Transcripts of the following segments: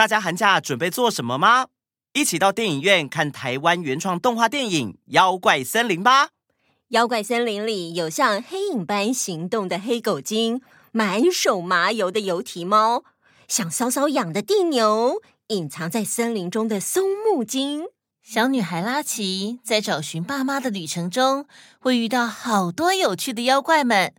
大家寒假准备做什么吗？一起到电影院看台湾原创动画电影《妖怪森林》吧！妖怪森林里有像黑影般行动的黑狗精，满手麻油的油蹄猫，像搔搔痒的地牛，隐藏在森林中的松木精。小女孩拉奇在找寻爸妈的旅程中，会遇到好多有趣的妖怪们。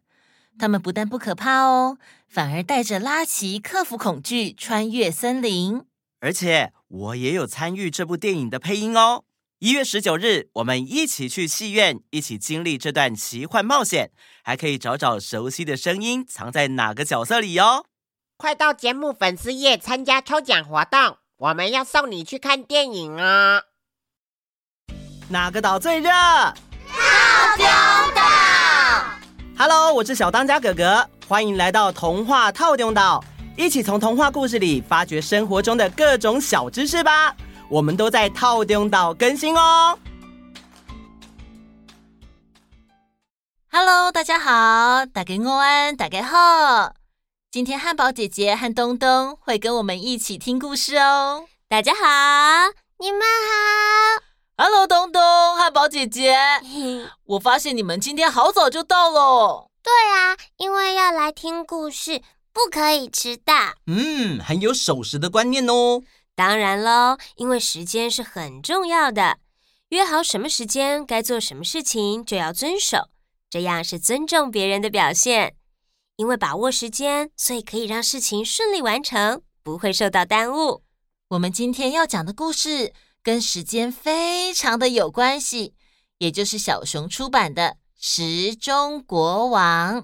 他们不但不可怕哦，反而带着拉奇克服恐惧，穿越森林。而且我也有参与这部电影的配音哦。一月十九日，我们一起去戏院，一起经历这段奇幻冒险，还可以找找熟悉的声音藏在哪个角色里哦。快到节目粉丝页参加抽奖活动，我们要送你去看电影哦。哪个岛最热？套丁岛。Hello，我是小当家哥哥，欢迎来到童话套丁岛，一起从童话故事里发掘生活中的各种小知识吧。我们都在套丁岛更新哦。Hello，大家好，大家午安，大家好。今天汉堡姐姐和东东会跟我们一起听故事哦。大家好，你们好。Hello，东东，汉堡姐姐，我发现你们今天好早就到了。对啊，因为要来听故事，不可以迟到。嗯，很有守时的观念哦。当然喽，因为时间是很重要的，约好什么时间该做什么事情就要遵守，这样是尊重别人的表现。因为把握时间，所以可以让事情顺利完成，不会受到耽误。我们今天要讲的故事跟时间非常的有关系，也就是小熊出版的《时钟国王》。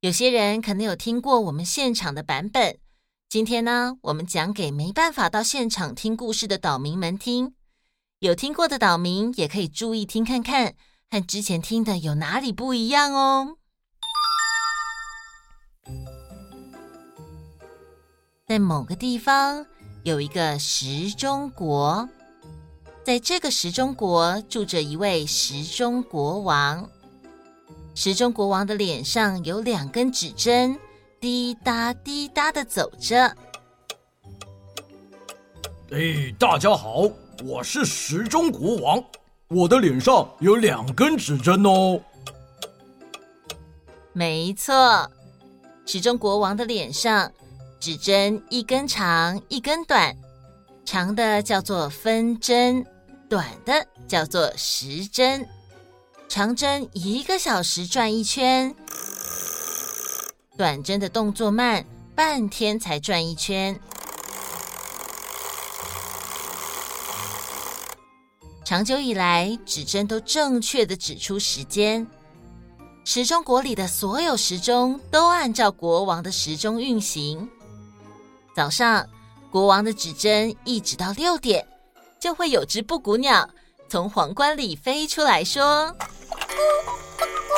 有些人可能有听过我们现场的版本。今天呢，我们讲给没办法到现场听故事的岛民们听。有听过的岛民也可以注意听看看，和之前听的有哪里不一样哦。在某个地方有一个时钟国，在这个时钟国住着一位时钟国王。时钟国王的脸上有两根指针。滴答滴答的走着。哎，大家好，我是时钟国王，我的脸上有两根指针哦。没错，时钟国王的脸上指针一根长一根短，长的叫做分针，短的叫做时针。长针一个小时转一圈。短针的动作慢，半天才转一圈。长久以来，指针都正确的指出时间。时钟国里的所有时钟都按照国王的时钟运行。早上，国王的指针一直到六点，就会有只布谷鸟从皇冠里飞出来说：“咕咕咕咕咕，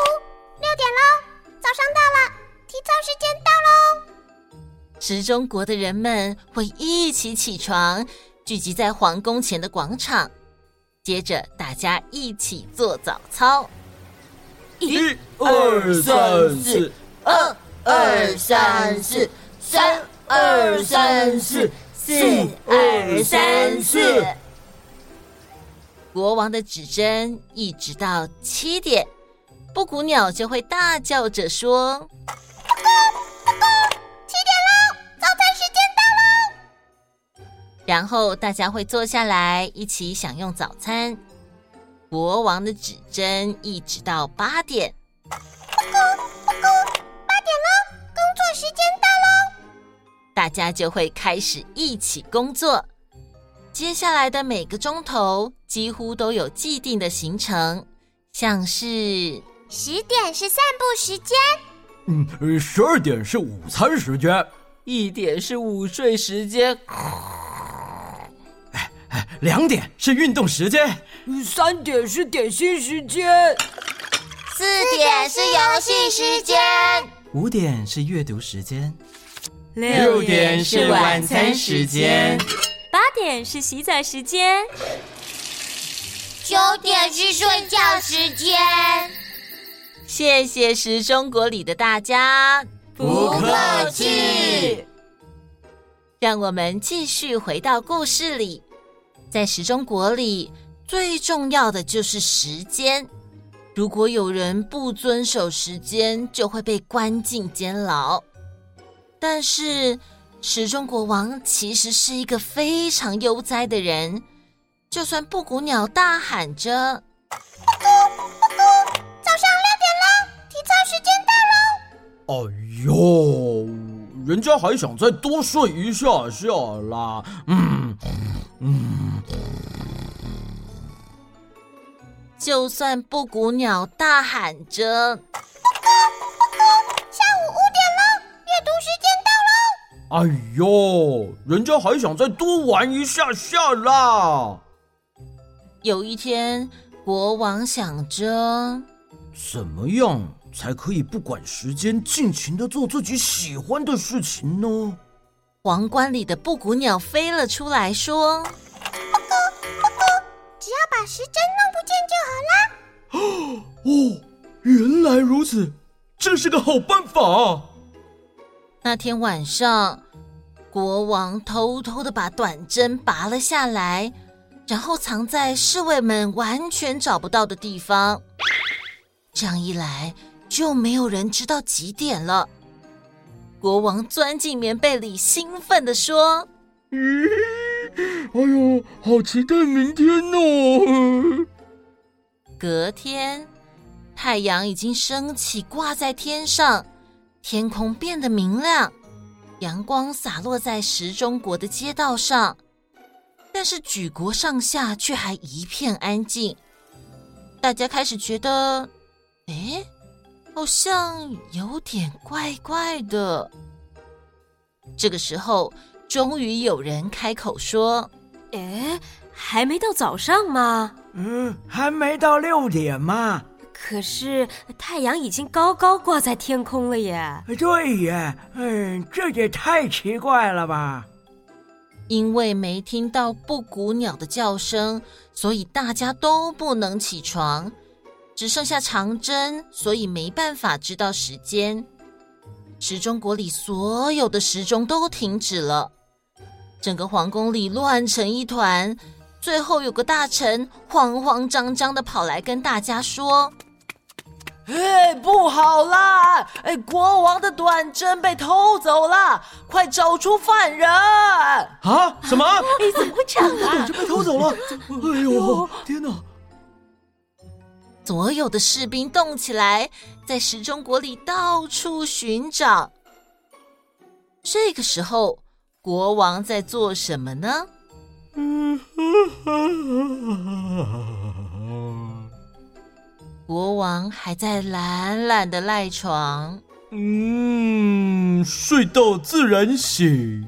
六点喽，早上到了。”体操时间到喽！时钟国的人们会一起起床，聚集在皇宫前的广场。接着，大家一起做早操。一二三四，二二三四，三二三四，四二三四。国王的指针一直到七点，布谷鸟就会大叫着说。布谷，布谷，七点喽，早餐时间到喽然后大家会坐下来一起享用早餐。国王的指针一直到八点。布谷，布谷，八点喽，工作时间到喽！大家就会开始一起工作。接下来的每个钟头几乎都有既定的行程，像是十点是散步时间，嗯，十二点是午餐时间，一点是午睡时间。两点是运动时间，三点是点心时间，四点是游戏时间，五点是阅读时间，六点是晚餐时间，八点是洗澡时间，九点是睡觉时间。谢谢时钟国里的大家，不客气。让我们继续回到故事里。在时钟国里，最重要的就是时间。如果有人不遵守时间，就会被关进监牢。但是时钟国王其实是一个非常悠哉的人，就算布谷鸟大喊着“布谷布谷，早上六点了，体操时间到喽”，哎呦，人家还想再多睡一下下啦，嗯嗯。就算布谷鸟大喊着“哎呦，人家还想再多玩一下下啦。有一天，国王想着，怎么样才可以不管时间，尽情的做自己喜欢的事情呢？皇冠里的布谷鸟飞了出来，说。布谷布谷只要把时针弄不见就好啦。哦，原来如此，这是个好办法。那天晚上，国王偷偷的把短针拔了下来，然后藏在侍卫们完全找不到的地方。这样一来，就没有人知道几点了。国王钻进棉被里，兴奋地说：“嗯。”哎呦，好期待明天哦！隔天，太阳已经升起，挂在天上，天空变得明亮，阳光洒落在时钟国的街道上。但是举国上下却还一片安静，大家开始觉得，哎，好像有点怪怪的。这个时候。终于有人开口说：“哎，还没到早上吗？嗯，还没到六点吗？可是太阳已经高高挂在天空了耶！对呀，嗯，这也太奇怪了吧！因为没听到布谷鸟的叫声，所以大家都不能起床，只剩下长针，所以没办法知道时间。时钟国里所有的时钟都停止了。”整个皇宫里乱成一团，最后有个大臣慌慌张张的跑来跟大家说：“哎，不好啦！哎，国王的短针被偷走了，快找出犯人！”啊？什么？哎，怎么会这样啊？短针被偷走了！哎呦，天哪！所有的士兵动起来，在时钟国里到处寻找。这个时候。国王在做什么呢？国王还在懒懒的赖床，嗯，睡到自然醒，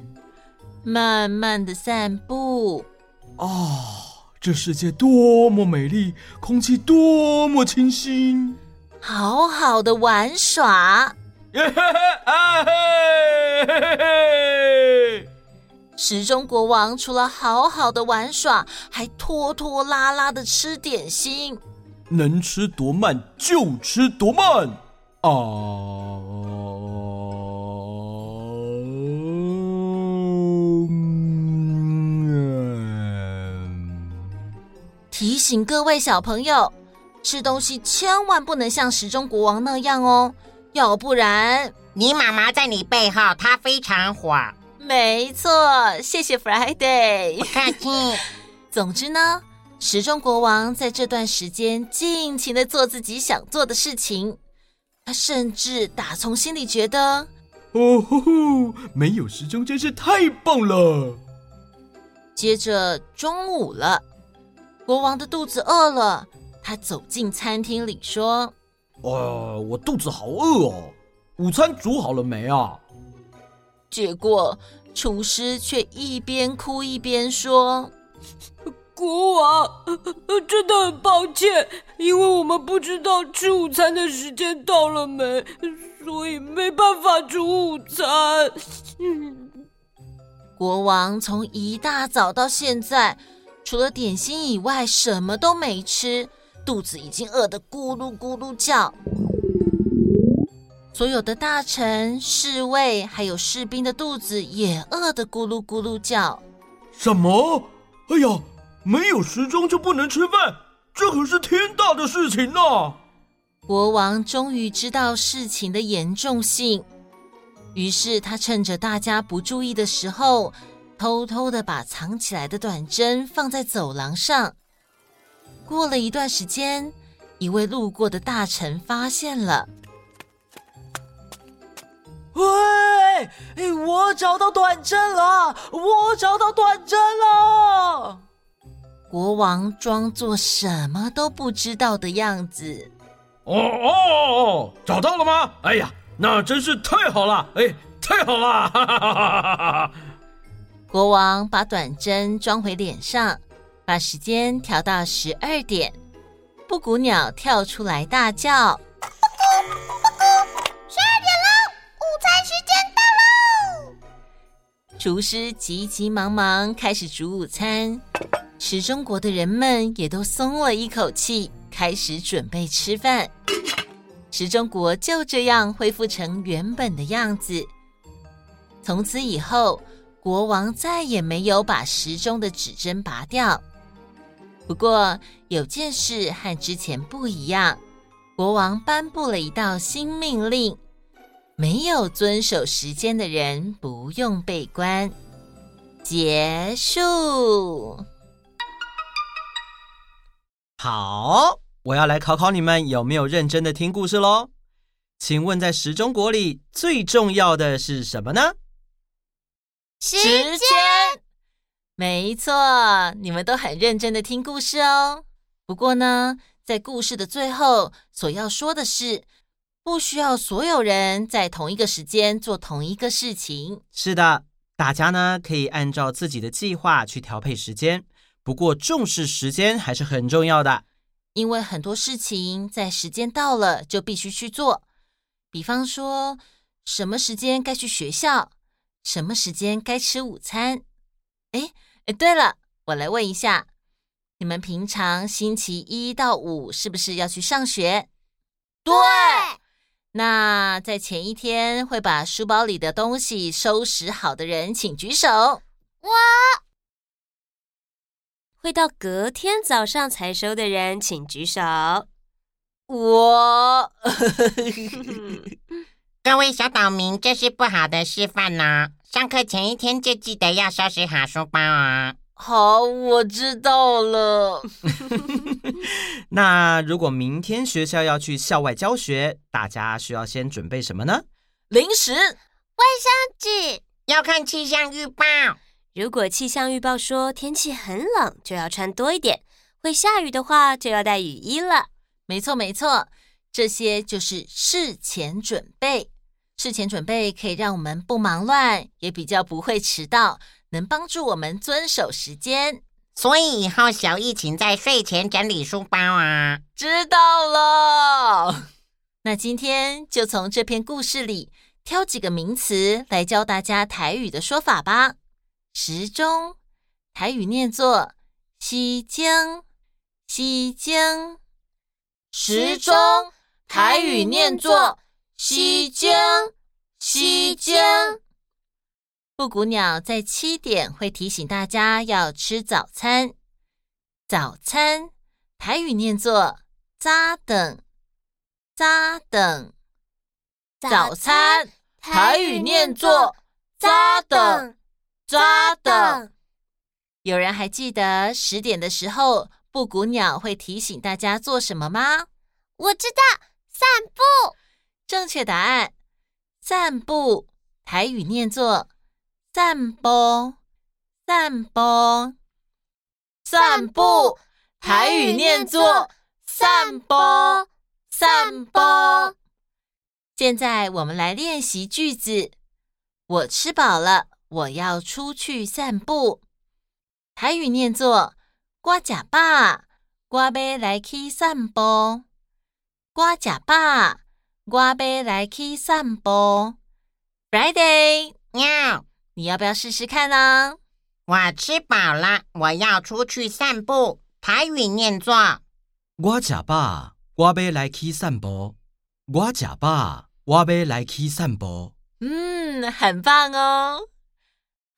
慢慢的散步。啊，这世界多么美丽，空气多么清新，好好的玩耍。时钟国王除了好好的玩耍，还拖拖拉拉的吃点心，能吃多慢就吃多慢啊！提醒各位小朋友，吃东西千万不能像时钟国王那样哦，要不然你妈妈在你背后，她非常火。没错，谢谢 Friday。不客气。总之呢，时钟国王在这段时间尽情的做自己想做的事情。他甚至打从心里觉得，哦吼吼，没有时钟真是太棒了。接着中午了，国王的肚子饿了，他走进餐厅里说：“呃，我肚子好饿哦，午餐煮好了没啊？”结果。厨师却一边哭一边说：“国王，真的很抱歉，因为我们不知道吃午餐的时间到了没，所以没办法煮午餐。”国王从一大早到现在，除了点心以外，什么都没吃，肚子已经饿得咕噜咕噜叫。所有的大臣、侍卫还有士兵的肚子也饿得咕噜咕噜叫。什么？哎呀，没有时钟就不能吃饭，这可是天大的事情呐！国王终于知道事情的严重性，于是他趁着大家不注意的时候，偷偷的把藏起来的短针放在走廊上。过了一段时间，一位路过的大臣发现了。喂，我找到短针了！我找到短针了！国王装作什么都不知道的样子。哦哦哦，找到了吗？哎呀，那真是太好了！哎，太好了！哈哈哈哈哈！国王把短针装回脸上，把时间调到十二点。布谷鸟跳出来大叫：“布谷，布谷，十二点喽，午餐时间到喽！”厨师急急忙忙开始煮午餐，时钟国的人们也都松了一口气。开始准备吃饭，时钟国就这样恢复成原本的样子。从此以后，国王再也没有把时钟的指针拔掉。不过，有件事和之前不一样，国王颁布了一道新命令：没有遵守时间的人不用被关。结束。好。我要来考考你们有没有认真的听故事喽？请问在时钟国里最重要的是什么呢？时间。没错，你们都很认真的听故事哦。不过呢，在故事的最后所要说的是，不需要所有人在同一个时间做同一个事情。是的，大家呢可以按照自己的计划去调配时间，不过重视时间还是很重要的。因为很多事情在时间到了就必须去做，比方说什么时间该去学校，什么时间该吃午餐。哎哎，对了，我来问一下，你们平常星期一到五是不是要去上学？对。那在前一天会把书包里的东西收拾好的人，请举手。我。会到隔天早上才收的人，请举手。我，各位小岛民，这是不好的示范呢。上课前一天就记得要收拾好书包啊。好，我知道了。那如果明天学校要去校外教学，大家需要先准备什么呢？零食、卫生纸，要看气象预报。如果气象预报说天气很冷，就要穿多一点；会下雨的话，就要带雨衣了。没错，没错，这些就是事前准备。事前准备可以让我们不忙乱，也比较不会迟到，能帮助我们遵守时间。所以以后小艺请在睡前整理书包啊。知道了。那今天就从这篇故事里挑几个名词来教大家台语的说法吧。时钟，台语念作“时钟”，时钟。时钟，台语念作“时钟”，时钟。布谷鸟在七点会提醒大家要吃早餐。早餐，台语念作“扎等，扎等。早餐，台语念作“早顿”。抓的。有人还记得十点的时候，布谷鸟会提醒大家做什么吗？我知道，散步。正确答案，散步。台语念作散步，散步，散步。台语念作散步，散步。现在我们来练习句子。我吃饱了。我要出去散步，台语念作“我吃饱，我要来去散步”。我吃饱，我要来去散步。Friday，喵，你要不要试试看呢？我吃饱了，我要出去散步。台语念作“我吃饱，我要来去散步”。我吃饱，我要来去散步。嗯，很棒哦。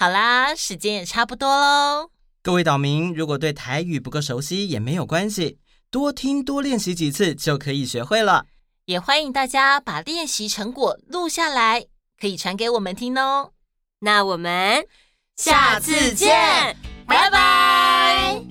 好啦，时间也差不多喽。各位岛民，如果对台语不够熟悉也没有关系，多听多练习几次就可以学会了。也欢迎大家把练习成果录下来，可以传给我们听哦。那我们下次见，拜拜。